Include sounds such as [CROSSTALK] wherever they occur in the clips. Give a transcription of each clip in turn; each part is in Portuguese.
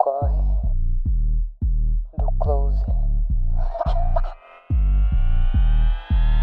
corre do close.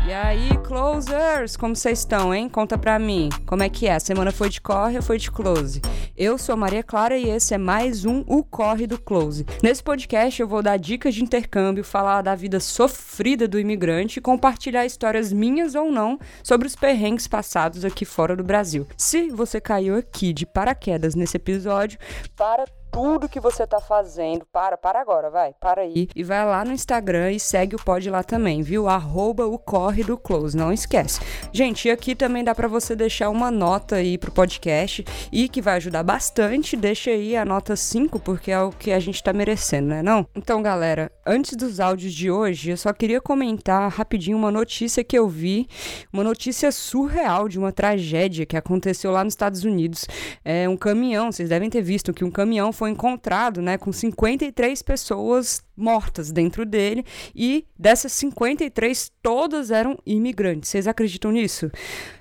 E aí, closers, como vocês estão, hein? Conta pra mim, como é que é? A semana foi de corre ou foi de close? Eu sou Maria Clara e esse é mais um O Corre do Close. Nesse podcast eu vou dar dicas de intercâmbio, falar da vida sofrida do imigrante e compartilhar histórias minhas ou não sobre os perrengues passados aqui fora do Brasil. Se você caiu aqui de paraquedas nesse episódio, para tudo que você tá fazendo. Para, para agora, vai. Para aí. E vai lá no Instagram e segue o pod lá também, viu? Arroba o corre do close, não esquece. Gente, e aqui também dá para você deixar uma nota aí pro podcast e que vai ajudar bastante. Deixa aí a nota 5, porque é o que a gente tá merecendo, né não? Então, galera, antes dos áudios de hoje, eu só queria comentar rapidinho uma notícia que eu vi, uma notícia surreal de uma tragédia que aconteceu lá nos Estados Unidos. É um caminhão, vocês devem ter visto que um caminhão foi encontrado, né, com 53 pessoas mortas dentro dele e dessas 53 todas eram imigrantes. Vocês acreditam nisso?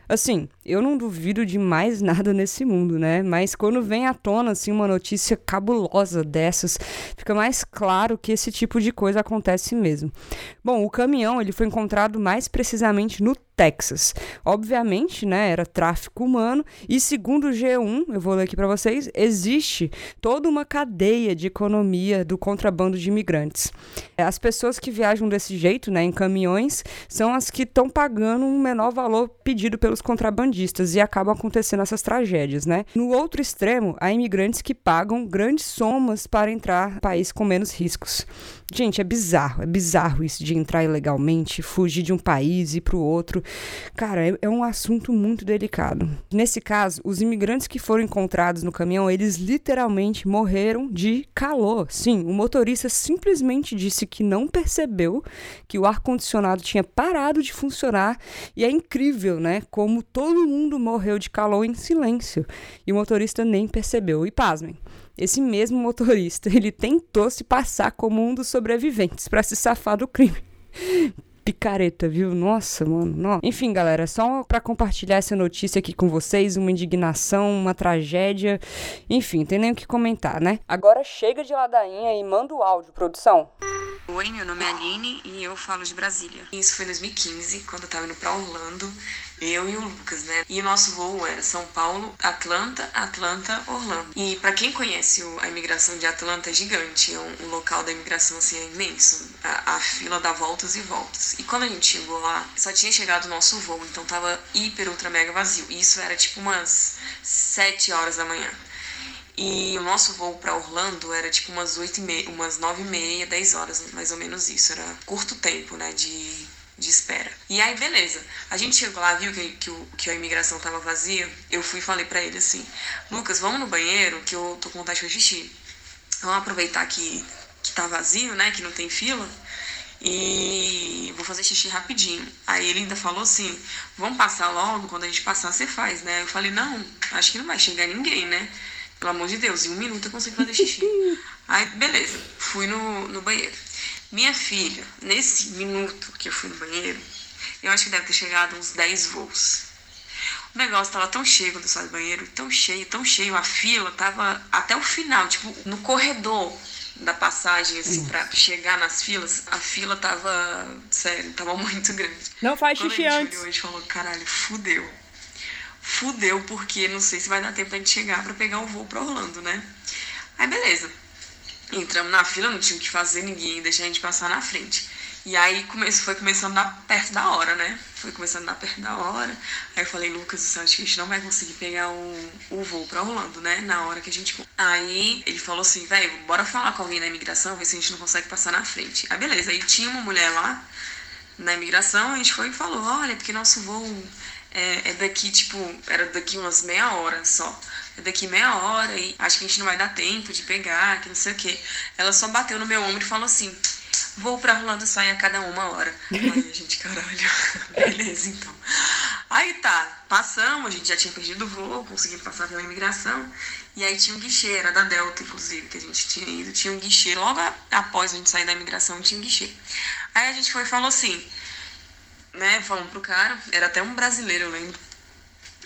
Assim, eu não duvido de mais nada nesse mundo, né? Mas quando vem à tona assim uma notícia cabulosa dessas, fica mais claro que esse tipo de coisa acontece mesmo. Bom, o caminhão ele foi encontrado mais precisamente no Texas. Obviamente, né, era tráfico humano e segundo o G1, eu vou ler aqui para vocês, existe toda uma cadeia de economia do contrabando de imigrantes. As pessoas que viajam desse jeito, né, em caminhões, são as que estão pagando um menor valor pedido pelos contrabandistas e acabam acontecendo essas tragédias, né? No outro extremo, há imigrantes que pagam grandes somas para entrar no país com menos riscos. Gente, é bizarro, é bizarro isso de entrar ilegalmente, fugir de um país e para o outro. Cara, é, é, um assunto muito delicado. Nesse caso, os imigrantes que foram encontrados no caminhão, eles literalmente morreram de calor. Sim, o motorista simplesmente disse que não percebeu que o ar-condicionado tinha parado de funcionar e é incrível, né? Como todo mundo morreu de calor em silêncio e o motorista nem percebeu. E pasmem, esse mesmo motorista, [LAUGHS] ele tentou se passar como um dos sobreviventes para se safar do crime. Picareta, viu? Nossa, mano. Não. Enfim, galera, só para compartilhar essa notícia aqui com vocês, uma indignação, uma tragédia. Enfim, tem nem o que comentar, né? Agora chega de ladainha e manda o áudio, produção. Oi, meu nome é Aline e eu falo de Brasília. Isso foi em 2015, quando eu tava indo pra Orlando eu e o Lucas, né? E o nosso voo era São Paulo, Atlanta, Atlanta, Orlando. E para quem conhece a imigração de Atlanta é gigante, é um, local da imigração assim é imenso. A, a, fila dá voltas e voltas. E quando a gente chegou lá, só tinha chegado o nosso voo, então tava hiper, ultra, mega vazio. E isso era tipo umas 7 horas da manhã. E o nosso voo para Orlando era tipo umas 8 e meia, umas 9 e meia, 10 horas, mais ou menos isso. Era curto tempo, né, de de espera. E aí, beleza. A gente chegou lá, viu que, que, que a imigração tava vazia. Eu fui e falei para ele assim: Lucas, vamos no banheiro que eu tô com vontade de fazer xixi. Vamos aproveitar que, que tá vazio, né? Que não tem fila. E vou fazer xixi rapidinho. Aí ele ainda falou assim: vamos passar logo, quando a gente passar, você faz, né? Eu falei: não, acho que não vai chegar ninguém, né? Pelo amor de Deus, em um minuto eu consigo fazer xixi. [LAUGHS] Aí, beleza, fui no, no banheiro. Minha filha, nesse minuto que eu fui no banheiro, eu acho que deve ter chegado uns 10 voos. O negócio tava tão cheio quando eu saí do banheiro, tão cheio, tão cheio, a fila tava até o final, tipo, no corredor da passagem, assim, pra chegar nas filas, a fila tava, sério, tava [LAUGHS] muito grande. Não faz xixi Quando a gente antes. olhou, a gente falou, caralho, fudeu. Fudeu, porque não sei se vai dar tempo pra gente chegar pra pegar o voo pra Orlando, né? Aí, beleza. Entramos na fila, não tinha o que fazer, ninguém deixa a gente passar na frente. E aí come, foi começando a dar perto da hora, né? Foi começando a dar perto da hora. Aí eu falei, Lucas, acho que a gente não vai conseguir pegar o, o voo pra Orlando, né? Na hora que a gente. Aí ele falou assim, velho, bora falar com alguém na imigração, ver se a gente não consegue passar na frente. Aí beleza, aí tinha uma mulher lá na imigração, a gente foi e falou, olha, porque nosso voo é, é daqui, tipo, era daqui umas meia hora só é daqui meia hora e acho que a gente não vai dar tempo de pegar, que não sei o quê. Ela só bateu no meu ombro e falou assim: vou pra Orlando sai a cada uma hora. [LAUGHS] Aí a gente, caralho, [LAUGHS] beleza então. Aí tá, passamos, a gente já tinha perdido o voo, conseguimos passar pela imigração. E aí tinha um guichê, era da Delta, inclusive, que a gente tinha ido. Tinha um guichê, logo após a gente sair da imigração, tinha um guichê. Aí a gente foi e falou assim, né, falando pro cara, era até um brasileiro, eu lembro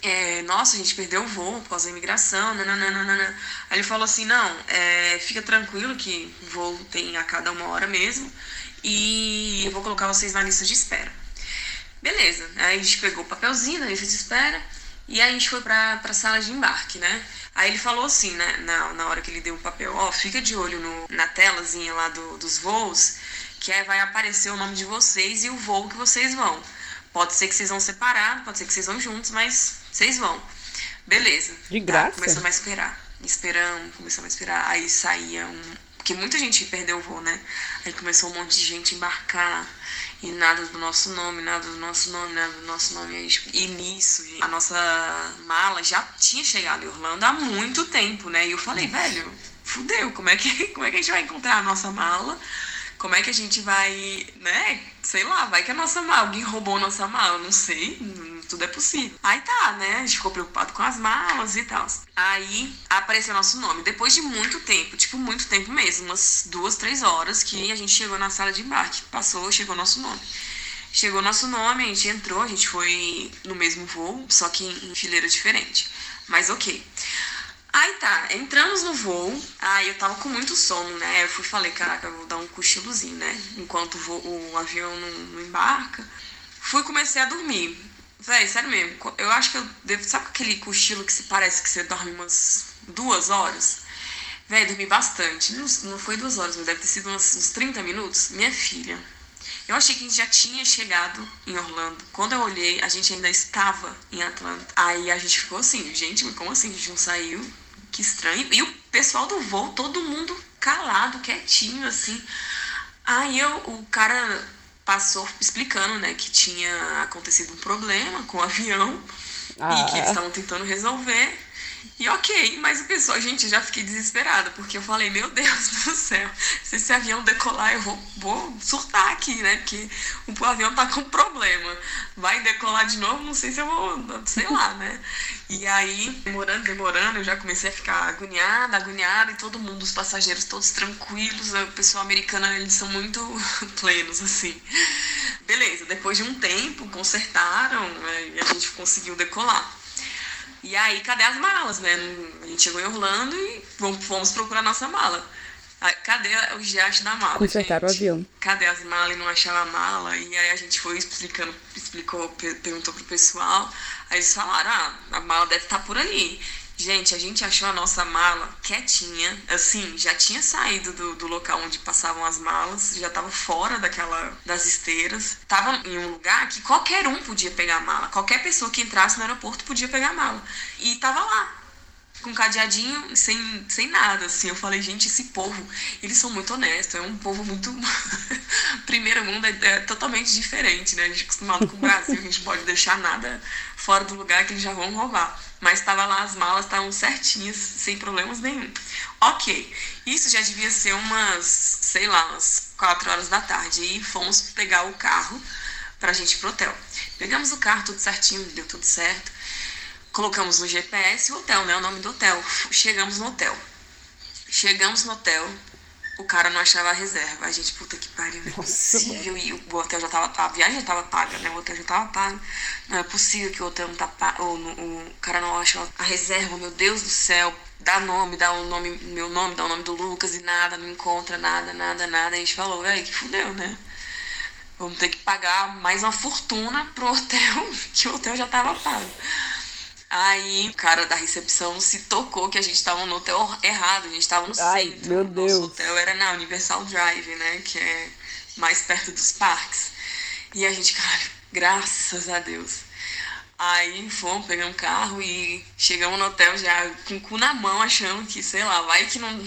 é, nossa, a gente perdeu o voo por causa da imigração, nananana. Aí ele falou assim, não, é, fica tranquilo que o voo tem a cada uma hora mesmo e eu vou colocar vocês na lista de espera. Beleza, aí a gente pegou o papelzinho na lista de espera e aí a gente foi pra, pra sala de embarque, né? Aí ele falou assim, né, na, na hora que ele deu o papel, ó, fica de olho no, na telazinha lá do, dos voos, que aí vai aparecer o nome de vocês e o voo que vocês vão. Pode ser que vocês vão separados, pode ser que vocês vão juntos, mas vocês vão. Beleza. De graça? Tá, começamos a esperar. Esperamos, começamos a esperar. Aí saía um. Porque muita gente perdeu o voo, né? Aí começou um monte de gente a embarcar. E nada do nosso nome, nada do nosso nome, nada do nosso nome. Aí, tipo, e nisso, gente, a nossa mala já tinha chegado em Orlando há muito tempo, né? E eu falei, velho, fudeu, como é que, [LAUGHS] como é que a gente vai encontrar a nossa mala? Como é que a gente vai, né? Sei lá, vai que a nossa mala, alguém roubou a nossa mala, não sei, tudo é possível. Aí tá, né? A gente ficou preocupado com as malas e tal. Aí apareceu nosso nome. Depois de muito tempo, tipo, muito tempo mesmo, umas duas, três horas, que a gente chegou na sala de embarque. Passou, chegou nosso nome. Chegou nosso nome, a gente entrou, a gente foi no mesmo voo, só que em fileira diferente. Mas ok. Aí tá, entramos no voo, aí eu tava com muito sono, né? Eu fui falei, caraca, eu vou dar um cochilozinho, né? Enquanto o, voo, o avião não, não, embarca. Fui comecei a dormir. Véi, sério mesmo, eu acho que eu devo. Sabe aquele cochilo que se parece que você dorme umas duas horas? Véi, dormi bastante. Não, não foi duas horas, mas deve ter sido uns, uns 30 minutos. Minha filha. Eu achei que a gente já tinha chegado em Orlando. Quando eu olhei, a gente ainda estava em Atlanta. Aí a gente ficou assim, gente, como assim a gente não saiu? que estranho. E o pessoal do voo, todo mundo calado, quietinho, assim. Aí eu, o cara passou explicando, né, que tinha acontecido um problema com o avião ah. e que eles estavam tentando resolver. E ok, mas o pessoal, gente, já fiquei desesperada, porque eu falei, meu Deus [LAUGHS] do céu, se esse avião decolar, eu vou, vou surtar aqui, né? Porque o avião tá com problema. Vai decolar de novo, não sei se eu vou, sei lá, né? E aí, demorando, demorando, eu já comecei a ficar agoniada, agoniada, e todo mundo, os passageiros todos tranquilos, o pessoal americano, eles são muito [LAUGHS] plenos, assim. Beleza, depois de um tempo, consertaram né, e a gente conseguiu decolar. E aí, cadê as malas, né? A gente chegou em Orlando e fomos procurar nossa mala. Cadê o gesto da mala? Consertaram o avião. Cadê as malas e não achava a mala? E aí a gente foi explicando, explicou, perguntou pro pessoal. Aí eles falaram, ah, a mala deve estar tá por ali. Gente, a gente achou a nossa mala quietinha, assim, já tinha saído do, do local onde passavam as malas, já estava fora daquela das esteiras, tava em um lugar que qualquer um podia pegar a mala, qualquer pessoa que entrasse no aeroporto podia pegar a mala. E tava lá, com cadeadinho, sem, sem nada, assim. Eu falei, gente, esse povo, eles são muito honestos, é um povo muito. [LAUGHS] Primeiro mundo é, é, totalmente diferente, né? A gente é acostumado com o Brasil, a gente pode deixar nada fora do lugar que eles já vão roubar. Mas estava lá, as malas estavam certinhas, sem problemas nenhum. Ok, isso já devia ser umas, sei lá, umas 4 horas da tarde. E fomos pegar o carro pra gente ir pro hotel. Pegamos o carro, tudo certinho, deu tudo certo. Colocamos no GPS o hotel, né? O nome do hotel. Chegamos no hotel. Chegamos no hotel, o cara não achava a reserva. A gente, puta que pariu, não é possível. E o hotel já tava, a viagem já tava paga, né? O hotel já tava pago. Não é possível que o hotel não tá pago. Ou, o cara não acha a reserva, meu Deus do céu. Dá nome, dá o nome, meu nome, dá o nome do Lucas e nada, não encontra nada, nada, nada. A gente falou, velho, que fudeu, né? Vamos ter que pagar mais uma fortuna pro hotel, [LAUGHS] que o hotel já tava pago. Aí o cara da recepção se tocou que a gente tava no hotel errado, a gente tava no Ai, centro. Meu Deus. Nosso hotel era na Universal Drive, né? Que é mais perto dos parques. E a gente, cara, graças a Deus. Aí fomos, pegamos um carro e chegamos no hotel já com o cu na mão, achando que, sei lá, vai que não, [LAUGHS]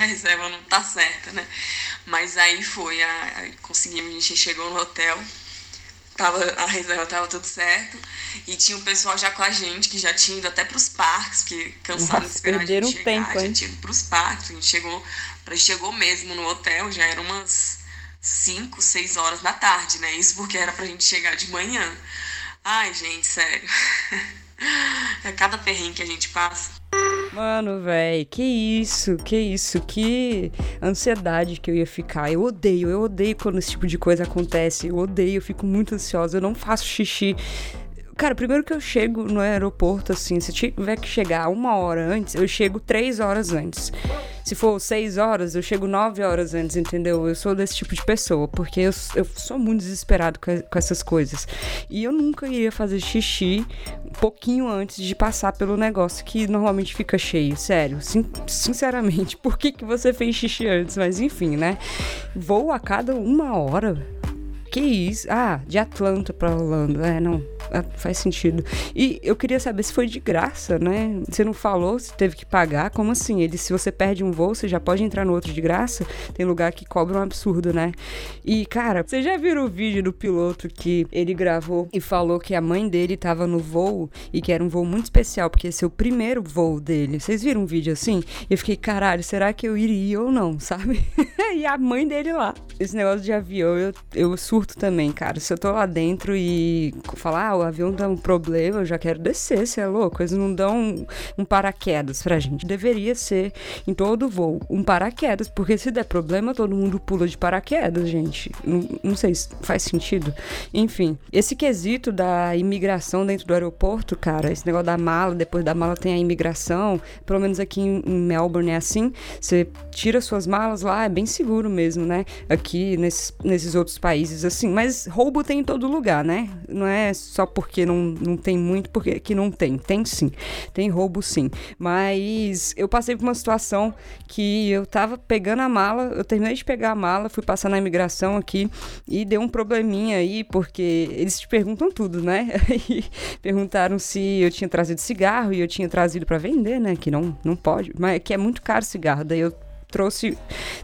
a reserva não tá certa, né? Mas aí foi, a, conseguimos, a gente chegou no hotel, tava, a reserva tava tudo certo. E tinha um pessoal já com a gente, que já tinha ido até pros parques, porque cansado de esperar a gente chegar, tempo, já tinha ido pros parques. A gente chegou, a gente chegou mesmo no hotel, já eram umas 5, 6 horas da tarde, né? Isso porque era pra gente chegar de manhã. Ai, gente, sério. [LAUGHS] é cada perrengue que a gente passa. Mano, velho, que isso, que isso, que ansiedade que eu ia ficar. Eu odeio, eu odeio quando esse tipo de coisa acontece. Eu odeio, eu fico muito ansiosa. Eu não faço xixi Cara, primeiro que eu chego no aeroporto, assim, se tiver que chegar uma hora antes, eu chego três horas antes. Se for seis horas, eu chego nove horas antes, entendeu? Eu sou desse tipo de pessoa, porque eu, eu sou muito desesperado com, com essas coisas. E eu nunca iria fazer xixi um pouquinho antes de passar pelo negócio que normalmente fica cheio. Sério, sin sinceramente, [LAUGHS] por que, que você fez xixi antes? Mas enfim, né? Vou a cada uma hora. Que isso? Ah, de Atlanta pra Orlando. É, não. É, faz sentido. E eu queria saber se foi de graça, né? Você não falou se teve que pagar. Como assim? Ele, se você perde um voo, você já pode entrar no outro de graça? Tem lugar que cobra um absurdo, né? E, cara, você já viram o vídeo do piloto que ele gravou e falou que a mãe dele tava no voo e que era um voo muito especial, porque esse é o primeiro voo dele. Vocês viram um vídeo assim? E eu fiquei, caralho, será que eu iria ou não, [LAUGHS] sabe? e a mãe dele lá. Esse negócio de avião, eu, eu surto também, cara. Se eu tô lá dentro e falar, ah, o avião dá um problema, eu já quero descer, você é louco? Eles não dão um, um paraquedas pra gente. Deveria ser em todo voo um paraquedas, porque se der problema, todo mundo pula de paraquedas, gente. Não, não sei se faz sentido. Enfim, esse quesito da imigração dentro do aeroporto, cara, esse negócio da mala, depois da mala tem a imigração, pelo menos aqui em, Melbourne é assim, você tira suas malas lá, é bem seguro mesmo, né? Aqui nesses, nesses outros países, assim, mas roubo tem em todo lugar, né? Não é só porque não, não tem muito, porque que não tem. Tem sim. Tem roubo sim. Mas eu passei por uma situação que eu tava pegando a mala, eu terminei de pegar a mala, fui passar na imigração aqui e deu um probleminha aí, porque eles te perguntam tudo, né? [LAUGHS] Perguntaram se eu tinha trazido cigarro e eu tinha trazido para vender, né? Que não, não pode, mas que é muito caro cigarro. Daí eu trouxe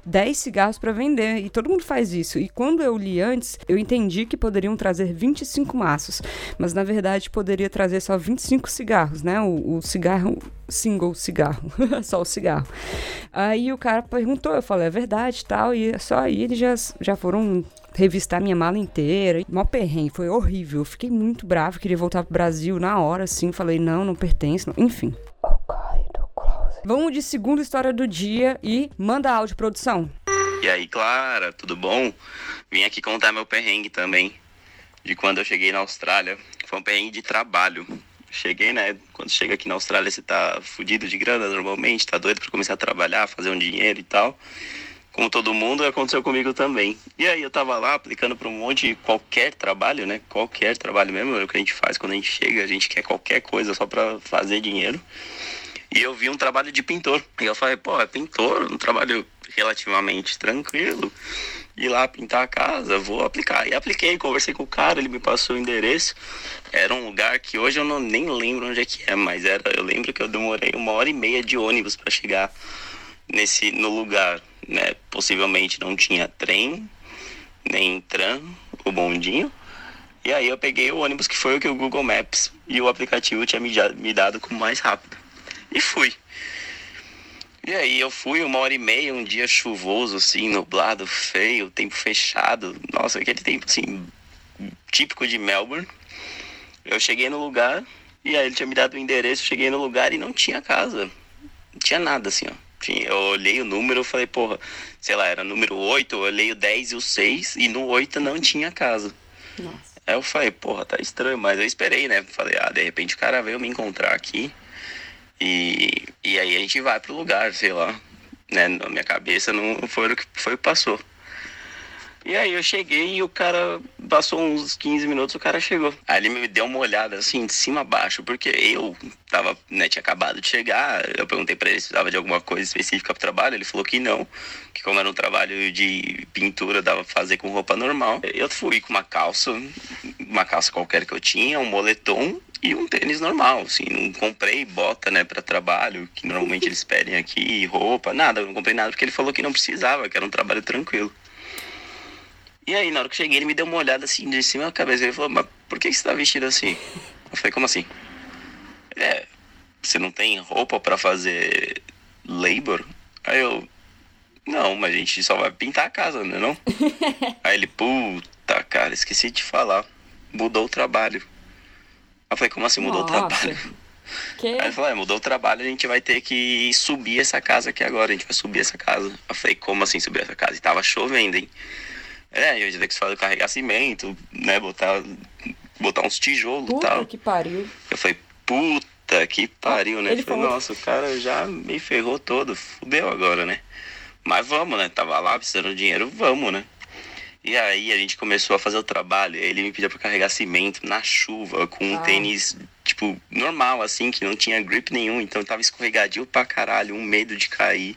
10 cigarros para vender e todo mundo faz isso. E quando eu li antes, eu entendi que poderiam trazer 25 maços, mas na verdade poderia trazer só 25 cigarros, né? O, o cigarro single cigarro, [LAUGHS] só o cigarro. Aí o cara perguntou, eu falei, é verdade, tal, e só aí eles já, já foram revistar minha mala inteira. Mó perrengue, foi horrível. Eu fiquei muito bravo, queria voltar pro Brasil na hora, assim. Falei, não, não pertence. Não. Enfim. Vamos de segunda história do dia e manda áudio, produção. E aí, Clara, tudo bom? Vim aqui contar meu perrengue também. De quando eu cheguei na Austrália. Foi um perrengue de trabalho. Cheguei, né? Quando chega aqui na Austrália, você tá fudido de grana normalmente, tá doido pra começar a trabalhar, fazer um dinheiro e tal como todo mundo, aconteceu comigo também. E aí eu tava lá aplicando para um monte de qualquer trabalho, né? Qualquer trabalho mesmo, é o que a gente faz quando a gente chega, a gente quer qualquer coisa só para fazer dinheiro. E eu vi um trabalho de pintor. E eu falei, pô, é pintor, um trabalho relativamente tranquilo. Ir lá pintar a casa, vou aplicar. E apliquei, conversei com o cara, ele me passou o endereço. Era um lugar que hoje eu não, nem lembro onde é que é, mas era, eu lembro que eu demorei uma hora e meia de ônibus para chegar nesse no lugar, né? Possivelmente não tinha trem, nem tram, o bondinho. E aí eu peguei o ônibus que foi o que o Google Maps e o aplicativo tinha me, me dado como mais rápido. E fui. E aí eu fui uma hora e meia, um dia chuvoso, assim, nublado, feio, tempo fechado. Nossa, aquele tempo assim, típico de Melbourne. Eu cheguei no lugar, e aí ele tinha me dado o endereço, cheguei no lugar e não tinha casa. Não tinha nada assim, ó. Eu olhei o número e falei, porra, sei lá, era número 8, eu olhei o 10 e o 6 e no 8 não tinha casa. Nossa. Aí eu falei, porra, tá estranho, mas eu esperei, né? Falei, ah, de repente o cara veio me encontrar aqui e, e aí a gente vai pro lugar, sei lá. Né? Na minha cabeça não foi o que foi o que passou. E aí eu cheguei e o cara passou uns 15 minutos, o cara chegou. Aí ele me deu uma olhada assim, de cima a baixo, porque eu tava, né, tinha acabado de chegar. Eu perguntei para ele se precisava de alguma coisa específica pro trabalho, ele falou que não, que como era um trabalho de pintura, dava pra fazer com roupa normal. Eu fui com uma calça, uma calça qualquer que eu tinha, um moletom e um tênis normal, assim, não comprei bota, né, para trabalho, que normalmente eles pedem aqui, roupa, nada, eu não comprei nada porque ele falou que não precisava, que era um trabalho tranquilo. E aí, na hora que cheguei, ele me deu uma olhada assim de cima da cabeça. Ele falou, mas por que você tá vestido assim? Eu falei, como assim? É, você não tem roupa para fazer labor? Aí eu, não, mas a gente só vai pintar a casa, né não? [LAUGHS] aí ele, puta, cara, esqueci de falar. Mudou o trabalho. Eu falei, como assim mudou Nossa. o trabalho? Que? Aí ele falou, é, mudou o trabalho, a gente vai ter que subir essa casa aqui agora, a gente vai subir essa casa. Eu falei, como assim subir essa casa? E tava chovendo, hein? É, eu ia ter que fazer carregar cimento, né? Botar botar uns tijolos e Puta tal. que pariu. Eu falei, puta que pariu, né? Ele falei, falou- nossa, o cara já me ferrou todo, fudeu agora, né? Mas vamos, né? Tava lá precisando de dinheiro, vamos, né? E aí a gente começou a fazer o trabalho. Ele me pediu pra carregar cimento na chuva, com um Ah. tênis, tipo, normal, assim, que não tinha grip nenhum. Então tava escorregadio pra caralho, um medo de cair.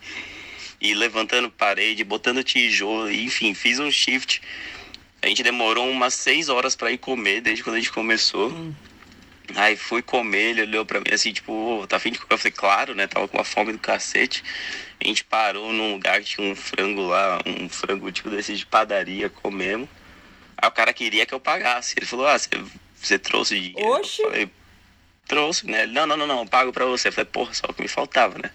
E levantando parede, botando tijolo, enfim, fiz um shift. A gente demorou umas seis horas pra ir comer, desde quando a gente começou. Aí fui comer, ele olhou pra mim assim, tipo, "Ô, tá afim de comer? Eu falei, claro, né? Tava com uma fome do cacete. A gente parou num lugar que tinha um frango lá, um frango tipo desse de padaria, comemos. Aí o cara queria que eu pagasse. Ele falou, ah, você, trouxe dinheiro? Oxi. Eu falei, trouxe, né? Ele, não, não, não, não, eu pago pra você. Eu falei, porra, só o que me faltava, né?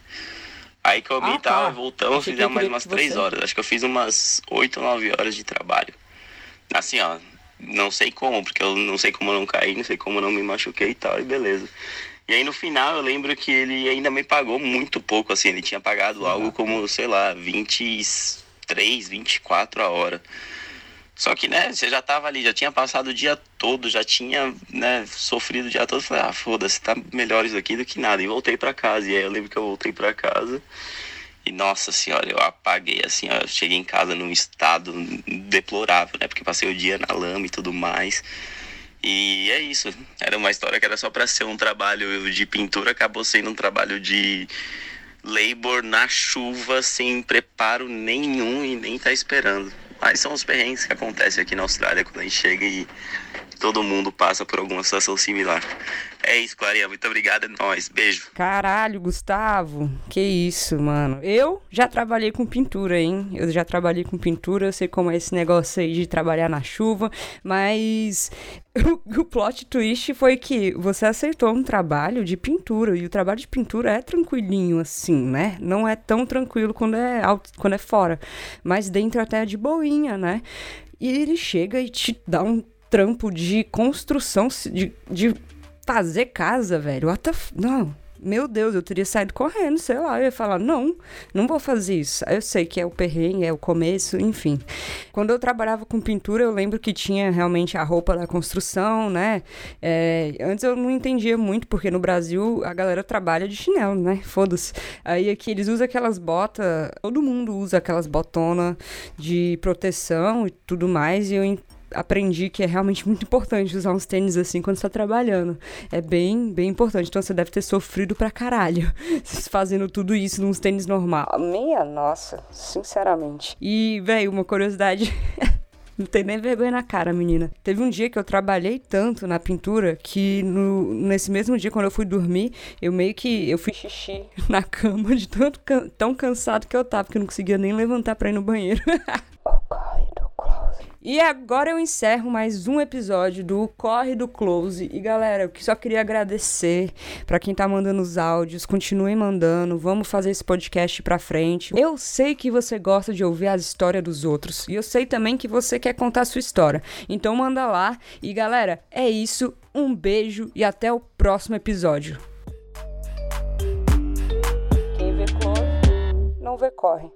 Aí comi Ah, e tal, tá. voltamos, Achei que fizemos mais umas que três você- horas. Acho que eu fiz umas oito ou nove horas de trabalho. Assim, ó, não sei como, porque eu não sei como eu não caí, não sei como eu não me machuquei e tal, e beleza. E aí no final eu lembro que ele ainda me pagou muito pouco, assim, ele tinha pagado algo como, sei lá, 23, 24 a hora. Só que, né, você já tava ali, já tinha passado o dia todo, já tinha, né, sofrido o dia todo. Falei, ah, foda-se, tá melhor isso aqui do que nada. E voltei pra casa. E aí eu lembro que eu voltei pra casa. E nossa senhora, eu apaguei assim, ó, eu cheguei em casa num estado deplorável, né? Porque passei o dia na lama e tudo mais. E é isso. Era uma história que era só pra ser um trabalho de pintura, acabou sendo um trabalho de labor na chuva, sem preparo nenhum e nem tá esperando. Mas são os perrengues que acontecem aqui na Austrália quando a gente chega e todo mundo passa por alguma situação similar. É isso, Clarinha. Muito obrigado, é nóis. Beijo. Caralho, Gustavo. Que isso, mano. Eu já trabalhei com pintura, hein? Eu já trabalhei com pintura, eu sei como é esse negócio aí de trabalhar na chuva, mas [LAUGHS] o, o plot twist foi que você aceitou um trabalho de pintura e o trabalho de pintura é tranquilinho assim, né? Não é tão tranquilo quando é alto, quando é fora, mas dentro até é de boinha, né? E ele chega e te dá um trampo de construção, de, de fazer casa, velho. What f... Não. Meu Deus, eu teria saído correndo, sei lá. Eu ia falar, não, não vou fazer isso. Eu sei que é o perrengue, é o começo, enfim. Quando eu trabalhava com pintura, eu lembro que tinha realmente a roupa da construção, né? É, antes eu não entendia muito, porque no Brasil a galera trabalha de chinelo, né? Foda-se. Aí aqui eles usam aquelas botas, todo mundo usa aquelas botonas de proteção e tudo mais, e eu aprendi que é realmente muito importante usar uns tênis assim quando você tá trabalhando. É bem, bem importante. Então você deve ter sofrido pra caralho [LAUGHS] fazendo tudo isso nos tênis normal. Minha nossa, sinceramente. E, velho, uma curiosidade. [LAUGHS] Não tem nem vergonha na cara, menina. Teve um dia que eu trabalhei tanto na pintura que no, nesse mesmo dia, quando eu fui dormir, eu meio que eu fiz xixi [LAUGHS] na cama de tanto tão cansado que eu tava, que eu não conseguia nem levantar pra ir no banheiro. E agora eu encerro mais um episódio do Corre do Close. E galera, eu só queria agradecer pra quem tá mandando os áudios. Continuem mandando, vamos fazer esse podcast pra frente. Eu sei que você gosta de ouvir as histórias dos outros. E eu sei também que você quer contar a sua história. Então manda lá. E galera, é isso. Um beijo e até o próximo episódio. Quem vê close, não vê corre.